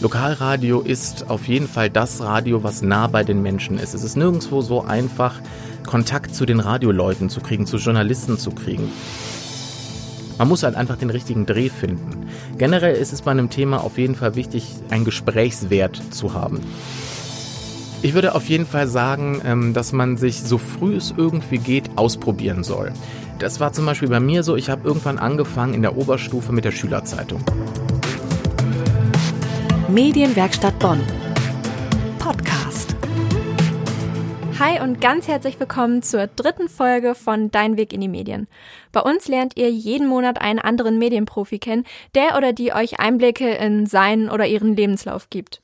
Lokalradio ist auf jeden Fall das Radio, was nah bei den Menschen ist. Es ist nirgendwo so einfach, Kontakt zu den Radioleuten zu kriegen, zu Journalisten zu kriegen. Man muss halt einfach den richtigen Dreh finden. Generell ist es bei einem Thema auf jeden Fall wichtig, einen Gesprächswert zu haben. Ich würde auf jeden Fall sagen, ähm, dass man sich so früh es irgendwie geht ausprobieren soll. Das war zum Beispiel bei mir so, ich habe irgendwann angefangen in der Oberstufe mit der Schülerzeitung. Medienwerkstatt Bonn. Podcast. Hi und ganz herzlich willkommen zur dritten Folge von Dein Weg in die Medien. Bei uns lernt ihr jeden Monat einen anderen Medienprofi kennen, der oder die euch Einblicke in seinen oder ihren Lebenslauf gibt.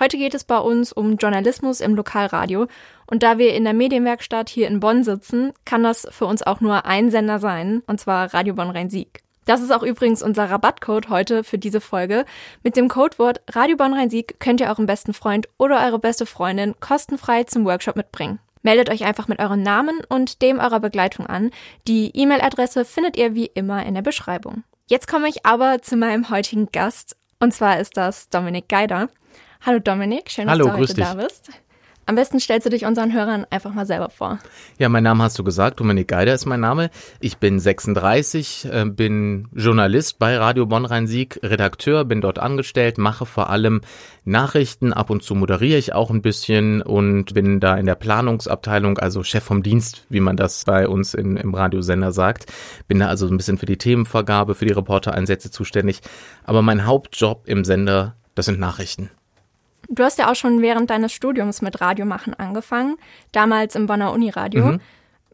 Heute geht es bei uns um Journalismus im Lokalradio und da wir in der Medienwerkstatt hier in Bonn sitzen, kann das für uns auch nur ein Sender sein, und zwar Radio Bonn Rhein-Sieg. Das ist auch übrigens unser Rabattcode heute für diese Folge. Mit dem Codewort Radio Bonn Rhein-Sieg könnt ihr euren besten Freund oder eure beste Freundin kostenfrei zum Workshop mitbringen. Meldet euch einfach mit eurem Namen und dem eurer Begleitung an. Die E-Mail-Adresse findet ihr wie immer in der Beschreibung. Jetzt komme ich aber zu meinem heutigen Gast und zwar ist das Dominik Geider. Hallo Dominik, schön, dass Hallo, du heute dich. da bist. Am besten stellst du dich unseren Hörern einfach mal selber vor. Ja, mein Name hast du gesagt, Dominik Geider ist mein Name. Ich bin 36, äh, bin Journalist bei Radio Bonn Rhein-Sieg, Redakteur, bin dort angestellt, mache vor allem Nachrichten, ab und zu moderiere ich auch ein bisschen und bin da in der Planungsabteilung, also Chef vom Dienst, wie man das bei uns in, im Radiosender sagt. Bin da also ein bisschen für die Themenvergabe, für die Reportereinsätze zuständig. Aber mein Hauptjob im Sender, das sind Nachrichten. Du hast ja auch schon während deines Studiums mit Radiomachen angefangen, damals im Bonner Uniradio. Mhm.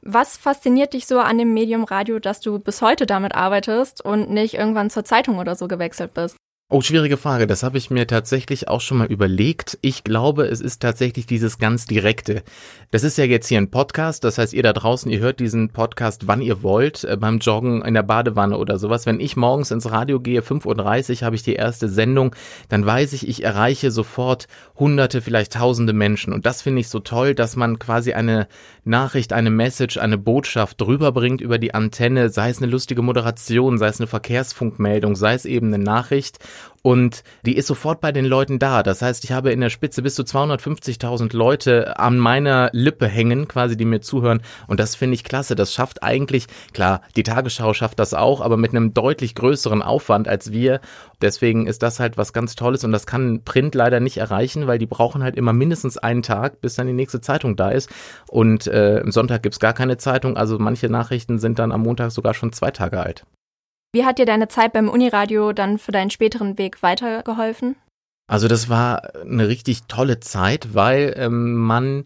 Was fasziniert dich so an dem Medium Radio, dass du bis heute damit arbeitest und nicht irgendwann zur Zeitung oder so gewechselt bist? Oh, schwierige Frage. Das habe ich mir tatsächlich auch schon mal überlegt. Ich glaube, es ist tatsächlich dieses ganz direkte. Das ist ja jetzt hier ein Podcast. Das heißt, ihr da draußen, ihr hört diesen Podcast, wann ihr wollt, äh, beim Joggen, in der Badewanne oder sowas. Wenn ich morgens ins Radio gehe, 5.30 Uhr habe ich die erste Sendung, dann weiß ich, ich erreiche sofort hunderte, vielleicht tausende Menschen. Und das finde ich so toll, dass man quasi eine Nachricht, eine Message, eine Botschaft drüber bringt über die Antenne, sei es eine lustige Moderation, sei es eine Verkehrsfunkmeldung, sei es eben eine Nachricht und die ist sofort bei den Leuten da. Das heißt, ich habe in der Spitze bis zu 250.000 Leute an meiner Lippe hängen, quasi, die mir zuhören. Und das finde ich klasse. Das schafft eigentlich, klar, die Tagesschau schafft das auch, aber mit einem deutlich größeren Aufwand als wir. Deswegen ist das halt was ganz Tolles und das kann Print leider nicht erreichen, weil die brauchen halt immer mindestens einen Tag, bis dann die nächste Zeitung da ist. Und äh, am Sonntag gibt's gar keine Zeitung. Also manche Nachrichten sind dann am Montag sogar schon zwei Tage alt. Wie hat dir deine Zeit beim Uniradio dann für deinen späteren Weg weitergeholfen? Also das war eine richtig tolle Zeit, weil ähm, man,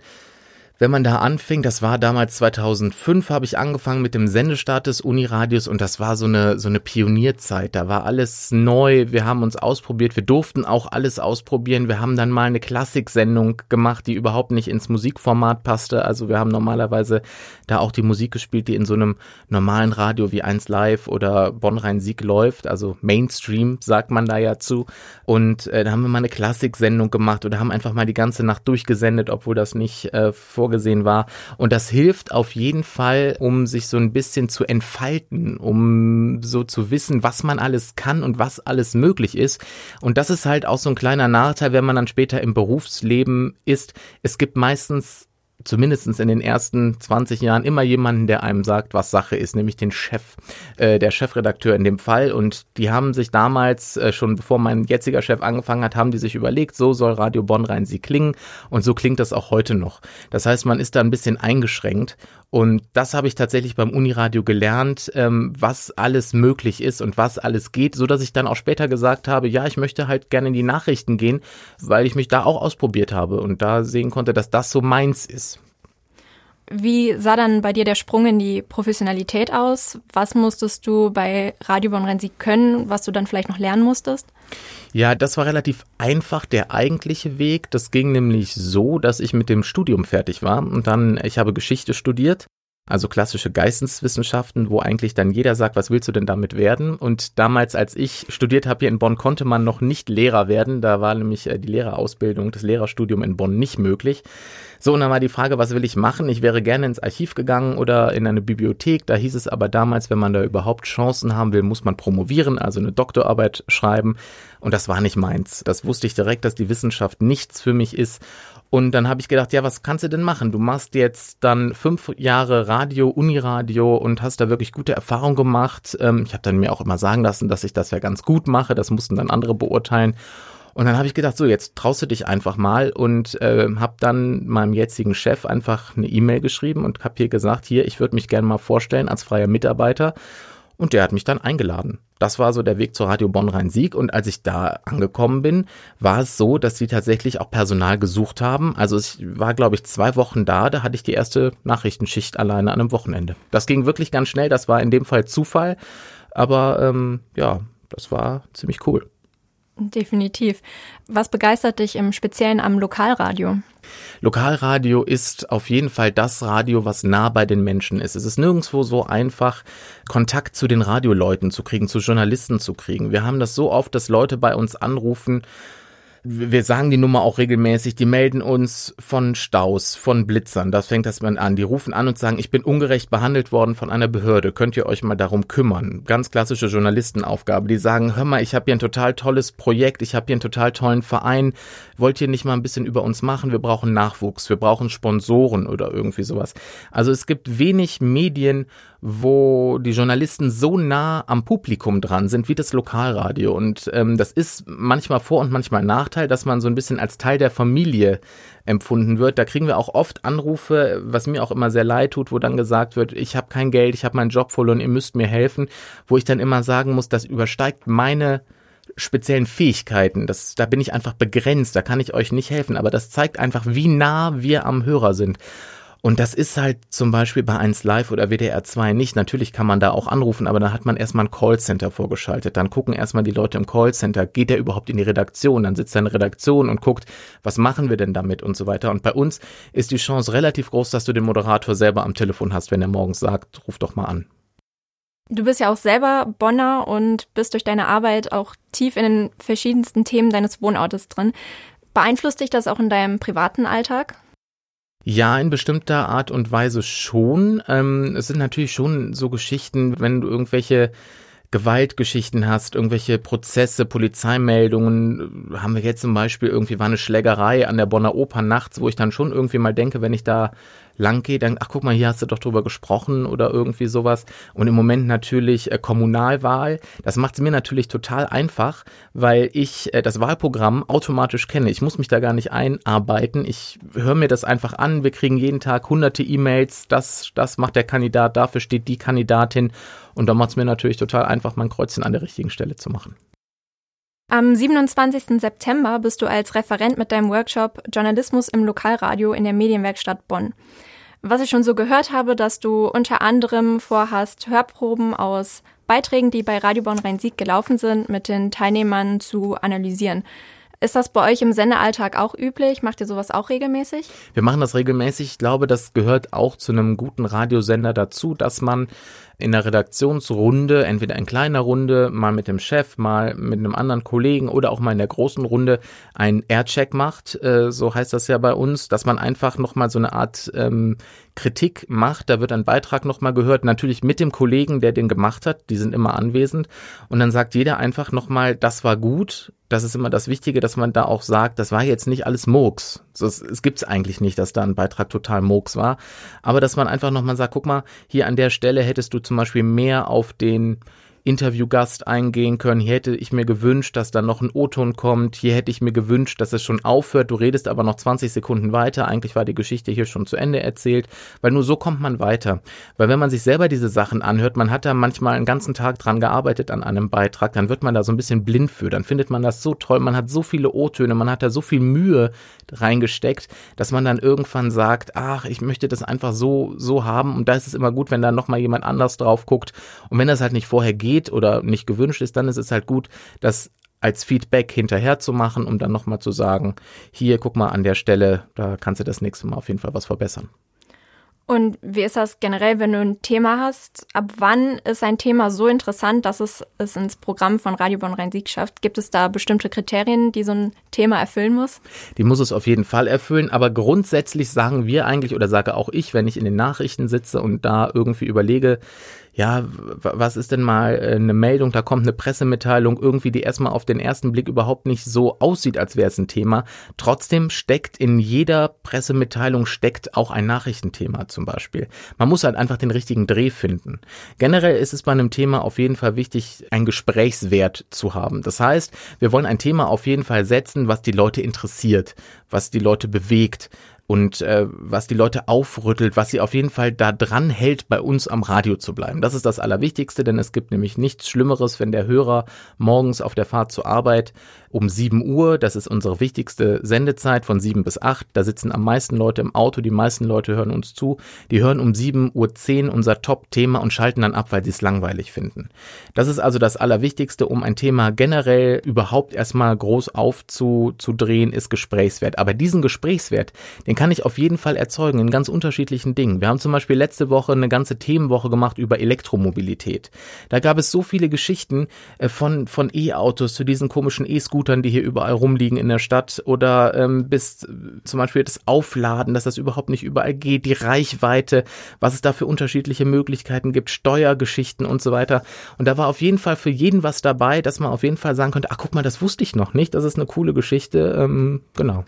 wenn man da anfing, das war damals 2005, habe ich angefangen mit dem Sendestart des Uniradios und das war so eine so eine Pionierzeit. Da war alles neu. Wir haben uns ausprobiert. Wir durften auch alles ausprobieren. Wir haben dann mal eine Klassiksendung gemacht, die überhaupt nicht ins Musikformat passte. Also wir haben normalerweise da auch die Musik gespielt, die in so einem normalen Radio wie 1 Live oder Bonn Rhein-Sieg läuft. Also Mainstream sagt man da ja zu. Und äh, da haben wir mal eine Klassiksendung gemacht oder haben einfach mal die ganze Nacht durchgesendet, obwohl das nicht äh, vorgesehen war. Und das hilft auf jeden Fall, um sich so ein bisschen zu entfalten, um so zu wissen, was man alles kann und was alles möglich ist. Und das ist halt auch so ein kleiner Nachteil, wenn man dann später im Berufsleben ist. Es gibt meistens zumindestens in den ersten 20 Jahren immer jemanden, der einem sagt, was Sache ist, nämlich den Chef, äh, der Chefredakteur in dem Fall. Und die haben sich damals, äh, schon bevor mein jetziger Chef angefangen hat, haben die sich überlegt, so soll Radio Bonn Rhein-Sieg klingen. Und so klingt das auch heute noch. Das heißt, man ist da ein bisschen eingeschränkt. Und das habe ich tatsächlich beim Uniradio gelernt, ähm, was alles möglich ist und was alles geht, so dass ich dann auch später gesagt habe, ja, ich möchte halt gerne in die Nachrichten gehen, weil ich mich da auch ausprobiert habe und da sehen konnte, dass das so meins ist. Wie sah dann bei dir der Sprung in die Professionalität aus? Was musstest du bei Radio Bonn Rhein-Sieg können, was du dann vielleicht noch lernen musstest? Ja, das war relativ einfach der eigentliche Weg. Das ging nämlich so, dass ich mit dem Studium fertig war und dann, ich habe Geschichte studiert. Also klassische Geisteswissenschaften, wo eigentlich dann jeder sagt, was willst du denn damit werden? Und damals, als ich studiert habe hier in Bonn, konnte man noch nicht Lehrer werden. Da war nämlich äh, die Lehrerausbildung, das Lehrerstudium in Bonn nicht möglich. So, und dann war die Frage, was will ich machen? Ich wäre gerne ins Archiv gegangen oder in eine Bibliothek. Da hieß es aber damals, wenn man da überhaupt Chancen haben will, muss man promovieren, also eine Doktorarbeit schreiben. Und das war nicht meins. Das wusste ich direkt, dass die Wissenschaft nichts für mich ist. Und dann habe ich gedacht, ja, was kannst du denn machen? Du machst jetzt dann fünf Jahre Radio, Uniradio und hast da wirklich gute Erfahrungen gemacht. Ähm, ich habe dann mir auch immer sagen lassen, dass ich das ja ganz gut mache. Das mussten dann andere beurteilen. Und dann habe ich gedacht, so jetzt traust du dich einfach mal und äh, habe dann meinem jetzigen Chef einfach eine E-Mail geschrieben und habe hier gesagt, hier, ich würde mich gerne mal vorstellen als freier Mitarbeiter. Und der hat mich dann eingeladen. Das war so der Weg zur Radio Bonn-Rhein-Sieg. Und als ich da angekommen bin, war es so, dass sie tatsächlich auch Personal gesucht haben. Also ich war, glaube ich, zwei Wochen da. Da hatte ich die erste Nachrichtenschicht alleine an einem Wochenende. Das ging wirklich ganz schnell. Das war in dem Fall Zufall. Aber ähm, ja, das war ziemlich cool. Definitiv. Was begeistert dich im Speziellen am Lokalradio? Lokalradio ist auf jeden Fall das Radio, was nah bei den Menschen ist. Es ist nirgendwo so einfach, Kontakt zu den Radioleuten zu kriegen, zu Journalisten zu kriegen. Wir haben das so oft, dass Leute bei uns anrufen wir sagen die Nummer auch regelmäßig, die melden uns von Staus, von Blitzern, das fängt das an. Die rufen an und sagen, ich bin ungerecht behandelt worden von einer Behörde, könnt ihr euch mal darum kümmern? Ganz klassische Journalistenaufgabe. Die sagen, hör mal, ich habe hier ein total tolles Projekt, ich habe hier einen total tollen Verein, wollt ihr nicht mal ein bisschen über uns machen? Wir brauchen Nachwuchs, wir brauchen Sponsoren oder irgendwie sowas. Also es gibt wenig Medien, wo die Journalisten so nah am Publikum dran sind wie das Lokalradio. Und ähm, das ist manchmal Vor- und manchmal Nachteil, dass man so ein bisschen als Teil der Familie empfunden wird. Da kriegen wir auch oft Anrufe, was mir auch immer sehr leid tut, wo dann gesagt wird, ich habe kein Geld, ich habe meinen Job verloren, ihr müsst mir helfen, wo ich dann immer sagen muss, das übersteigt meine speziellen Fähigkeiten. Das, da bin ich einfach begrenzt, da kann ich euch nicht helfen. Aber das zeigt einfach, wie nah wir am Hörer sind. Und das ist halt zum Beispiel bei 1 Live oder WDR 2 nicht. Natürlich kann man da auch anrufen, aber dann hat man erstmal ein Callcenter vorgeschaltet. Dann gucken erstmal die Leute im Callcenter, geht der überhaupt in die Redaktion? Dann sitzt er in der Redaktion und guckt, was machen wir denn damit und so weiter. Und bei uns ist die Chance relativ groß, dass du den Moderator selber am Telefon hast, wenn er morgens sagt, ruf doch mal an. Du bist ja auch selber Bonner und bist durch deine Arbeit auch tief in den verschiedensten Themen deines Wohnortes drin. Beeinflusst dich das auch in deinem privaten Alltag? Ja, in bestimmter Art und Weise schon. Ähm, es sind natürlich schon so Geschichten, wenn du irgendwelche Gewaltgeschichten hast, irgendwelche Prozesse, Polizeimeldungen, haben wir jetzt zum Beispiel irgendwie war eine Schlägerei an der Bonner Oper nachts, wo ich dann schon irgendwie mal denke, wenn ich da lang gehe, dann, ach guck mal, hier hast du doch drüber gesprochen oder irgendwie sowas. Und im Moment natürlich äh, Kommunalwahl. Das macht es mir natürlich total einfach, weil ich äh, das Wahlprogramm automatisch kenne. Ich muss mich da gar nicht einarbeiten. Ich höre mir das einfach an. Wir kriegen jeden Tag hunderte E-Mails. Das, das macht der Kandidat, dafür steht die Kandidatin. Und da macht es mir natürlich total einfach, mein Kreuzchen an der richtigen Stelle zu machen. Am 27. September bist du als Referent mit deinem Workshop Journalismus im Lokalradio in der Medienwerkstatt Bonn. Was ich schon so gehört habe, dass du unter anderem vorhast, Hörproben aus Beiträgen, die bei Radio Bonn Rhein-Sieg gelaufen sind, mit den Teilnehmern zu analysieren. Ist das bei euch im Sendealltag auch üblich? Macht ihr sowas auch regelmäßig? Wir machen das regelmäßig. Ich glaube, das gehört auch zu einem guten Radiosender dazu, dass man in der Redaktionsrunde, entweder in kleiner Runde, mal mit dem Chef, mal mit einem anderen Kollegen oder auch mal in der großen Runde einen Aircheck macht, äh, so heißt das ja bei uns, dass man einfach nochmal so eine Art ähm, Kritik macht. Da wird ein Beitrag nochmal gehört, natürlich mit dem Kollegen, der den gemacht hat, die sind immer anwesend. Und dann sagt jeder einfach nochmal, das war gut. Das ist immer das Wichtige, dass man da auch sagt, das war jetzt nicht alles Murks. Es, es gibt es eigentlich nicht, dass da ein Beitrag total Murks war. Aber dass man einfach nochmal sagt, guck mal, hier an der Stelle hättest du zum Beispiel mehr auf den Interviewgast eingehen können. Hier hätte ich mir gewünscht, dass da noch ein O-Ton kommt. Hier hätte ich mir gewünscht, dass es schon aufhört. Du redest aber noch 20 Sekunden weiter. Eigentlich war die Geschichte hier schon zu Ende erzählt, weil nur so kommt man weiter. Weil wenn man sich selber diese Sachen anhört, man hat da manchmal einen ganzen Tag dran gearbeitet an einem Beitrag, dann wird man da so ein bisschen blind für. Dann findet man das so toll. Man hat so viele O-Töne, man hat da so viel Mühe reingesteckt, dass man dann irgendwann sagt, ach, ich möchte das einfach so, so haben. Und da ist es immer gut, wenn da nochmal jemand anders drauf guckt. Und wenn das halt nicht vorher geht, geht oder nicht gewünscht ist, dann ist es halt gut, das als Feedback hinterher zu machen, um dann nochmal zu sagen, hier, guck mal an der Stelle, da kannst du das nächste Mal auf jeden Fall was verbessern. Und wie ist das generell, wenn du ein Thema hast? Ab wann ist ein Thema so interessant, dass es es ins Programm von Radio Bonn Rhein-Sieg schafft? Gibt es da bestimmte Kriterien, die so ein Thema erfüllen muss? Die muss es auf jeden Fall erfüllen, aber grundsätzlich sagen wir eigentlich oder sage auch ich, wenn ich in den Nachrichten sitze und da irgendwie überlege, ja, was ist denn mal äh, eine Meldung, da kommt eine Pressemitteilung irgendwie, die erstmal auf den ersten Blick überhaupt nicht so aussieht, als wäre es ein Thema. Trotzdem steckt in jeder Pressemitteilung steckt auch ein Nachrichtenthema zum Beispiel. Man muss halt einfach den richtigen Dreh finden. Generell ist es bei einem Thema auf jeden Fall wichtig, einen Gesprächswert zu haben. Das heißt, wir wollen ein Thema auf jeden Fall setzen, was die Leute interessiert, was die Leute bewegt, und äh, was die Leute aufrüttelt, was sie auf jeden Fall da dran hält, bei uns am Radio zu bleiben. Das ist das Allerwichtigste, denn es gibt nämlich nichts Schlimmeres, wenn der Hörer morgens auf der Fahrt zur Arbeit um 7 Uhr, das ist unsere wichtigste Sendezeit von 7 bis 8, da sitzen am meisten Leute im Auto, die meisten Leute hören uns zu, die hören um 7.10 Uhr unser Top-Thema und schalten dann ab, weil sie es langweilig finden. Das ist also das Allerwichtigste, um ein Thema generell überhaupt erstmal groß aufzudrehen, ist Gesprächswert. Aber diesen Gesprächswert, den kann ich auf jeden Fall erzeugen in ganz unterschiedlichen Dingen. Wir haben zum Beispiel letzte Woche eine ganze Themenwoche gemacht über Elektromobilität. Da gab es so viele Geschichten äh, von, von E-Autos zu diesen komischen E-Scootern, die hier überall rumliegen in der Stadt oder ähm, bis äh, zum Beispiel das Aufladen, dass das überhaupt nicht überall geht, die Reichweite, was es da für unterschiedliche Möglichkeiten gibt, Steuergeschichten und so weiter. Und da war auf jeden Fall für jeden was dabei, dass man auf jeden Fall sagen könnte, ach guck mal, das wusste ich noch nicht, das ist eine coole Geschichte, ähm, genau.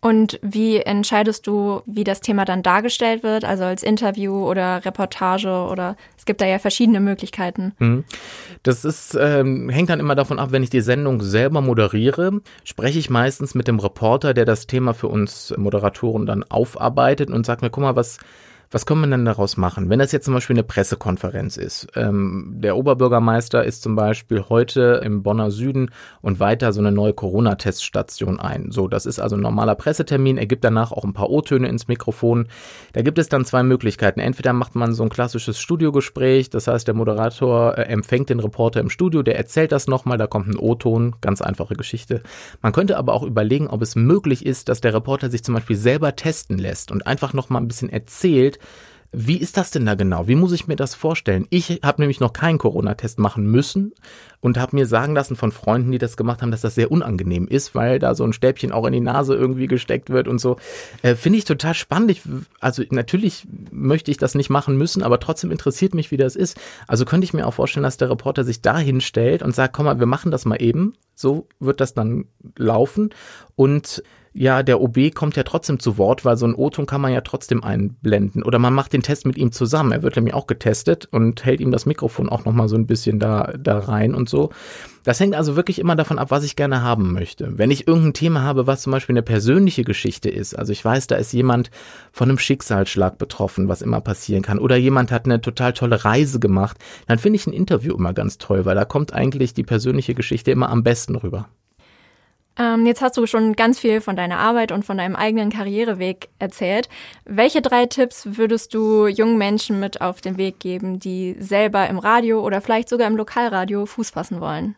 Und wie entscheidest du, wie das Thema dann dargestellt wird, also als Interview oder Reportage oder es gibt da ja verschiedene Möglichkeiten. Mhm. Das ist, ähm, hängt dann immer davon ab, wenn ich die Sendung selber moderiere, spreche ich meistens mit dem Reporter, der das Thema für uns Moderatoren dann aufarbeitet und sagt mir, guck mal, was was können wir denn daraus machen? Wenn das jetzt zum Beispiel eine Pressekonferenz ist, ähm, der Oberbürgermeister ist zum Beispiel heute im Bonner Süden und weiter so eine neue Corona-Teststation ein. So, das ist also ein normaler Pressetermin. Er gibt danach auch ein paar O-Töne ins Mikrofon. Da gibt es dann zwei Möglichkeiten. Entweder macht man so ein klassisches Studiogespräch, das heißt, der Moderator äh, empfängt den Reporter im Studio, der erzählt das nochmal, da kommt ein O-Ton, ganz einfache Geschichte. Man könnte aber auch überlegen, ob es möglich ist, dass der Reporter sich zum Beispiel selber testen lässt und einfach nochmal ein bisschen erzählt, wie ist das denn da genau? Wie muss ich mir das vorstellen? Ich habe nämlich noch keinen Corona-Test machen müssen und habe mir sagen lassen von Freunden, die das gemacht haben, dass das sehr unangenehm ist, weil da so ein Stäbchen auch in die Nase irgendwie gesteckt wird und so. Äh, Finde ich total spannend. Ich, also natürlich möchte ich das nicht machen müssen, aber trotzdem interessiert mich, wie das ist. Also könnte ich mir auch vorstellen, dass der Reporter sich da hinstellt und sagt, komm mal, wir machen das mal eben. So wird das dann laufen und ja, der OB kommt ja trotzdem zu Wort, weil so ein O-Ton kann man ja trotzdem einblenden. Oder man macht den Test mit ihm zusammen. Er wird nämlich auch getestet und hält ihm das Mikrofon auch nochmal so ein bisschen da, da rein und so. Das hängt also wirklich immer davon ab, was ich gerne haben möchte. Wenn ich irgendein Thema habe, was zum Beispiel eine persönliche Geschichte ist, also ich weiß, da ist jemand von einem Schicksalsschlag betroffen, was immer passieren kann, oder jemand hat eine total tolle Reise gemacht, dann finde ich ein Interview immer ganz toll, weil da kommt eigentlich die persönliche Geschichte immer am besten rüber. Ähm, jetzt hast du schon ganz viel von deiner Arbeit und von deinem eigenen Karriereweg erzählt. Welche drei Tipps würdest du jungen Menschen mit auf den Weg geben, die selber im Radio oder vielleicht sogar im Lokalradio Fuß fassen wollen?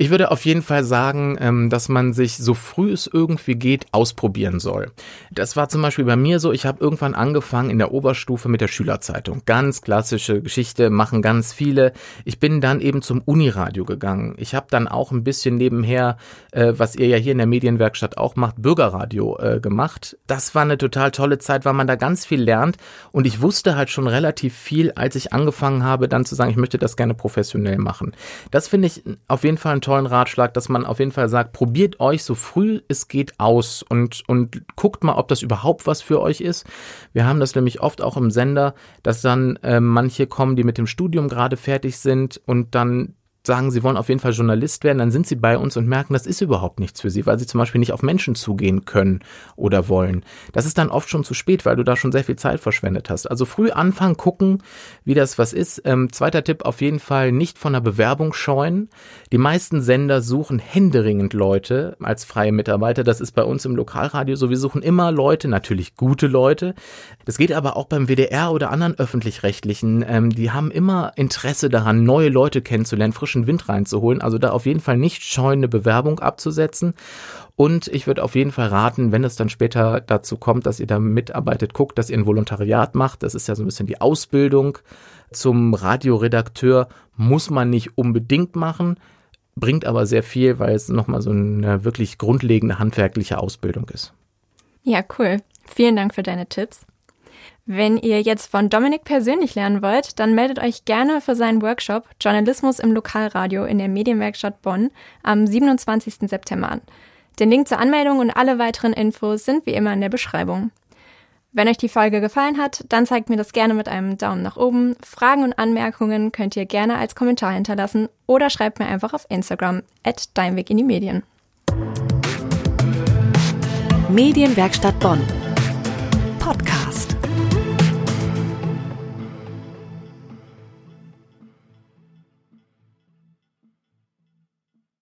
Ich würde auf jeden Fall sagen, ähm, dass man sich so früh es irgendwie geht ausprobieren soll. Das war zum Beispiel bei mir so, ich habe irgendwann angefangen in der Oberstufe mit der Schülerzeitung. Ganz klassische Geschichte, machen ganz viele. Ich bin dann eben zum Uniradio gegangen. Ich habe dann auch ein bisschen nebenher, äh, was ihr ja hier in der Medienwerkstatt auch macht, Bürgerradio äh, gemacht. Das war eine total tolle Zeit, weil man da ganz viel lernt und ich wusste halt schon relativ viel, als ich angefangen habe, dann zu sagen, ich möchte das gerne professionell machen. Das finde ich auf jeden Fall ein tollen Ratschlag, dass man auf jeden Fall sagt, probiert euch so früh es geht aus und, und guckt mal, ob das überhaupt was für euch ist. Wir haben das nämlich oft auch im Sender, dass dann äh, manche kommen, die mit dem Studium gerade fertig sind und dann sagen, sie wollen auf jeden Fall Journalist werden, dann sind sie bei uns und merken, das ist überhaupt nichts für sie, weil sie zum Beispiel nicht auf Menschen zugehen können oder wollen. Das ist dann oft schon zu spät, weil du da schon sehr viel Zeit verschwendet hast. Also früh anfangen, gucken, wie das was ist. Ähm, zweiter Tipp auf jeden Fall nicht von der Bewerbung scheuen. Die meisten Sender suchen händeringend Leute als freie Mitarbeiter. Das ist bei uns im Lokalradio so. Wir suchen immer Leute, natürlich gute Leute. Das geht aber auch beim WDR oder anderen öffentlich-rechtlichen. Ähm, die haben immer Interesse daran, neue Leute kennenzulernen, frischen frischen Wind reinzuholen. Also da auf jeden Fall nicht scheuen, eine Bewerbung abzusetzen. Und ich würde auf jeden Fall raten, wenn es dann später dazu kommt, dass ihr da mitarbeitet, guckt, dass ihr ein Volontariat macht. Das ist ja so ein bisschen die Ausbildung zum Radioredakteur. Muss man nicht unbedingt machen, bringt aber sehr viel, weil es nochmal so eine wirklich grundlegende handwerkliche Ausbildung ist. Ja, cool. Vielen Dank für deine Tipps. Wenn ihr jetzt von Dominik persönlich lernen wollt, dann meldet euch gerne für seinen Workshop Journalismus im Lokalradio in der Medienwerkstatt Bonn am 27. September an. Den Link zur Anmeldung und alle weiteren Infos sind wie immer in der Beschreibung. Wenn euch die Folge gefallen hat, dann zeigt mir das gerne mit einem Daumen nach oben. Fragen und Anmerkungen könnt ihr gerne als Kommentar hinterlassen oder schreibt mir einfach auf Instagram at Deinweg in die Medien. Medienwerkstatt Bonn. Podcast.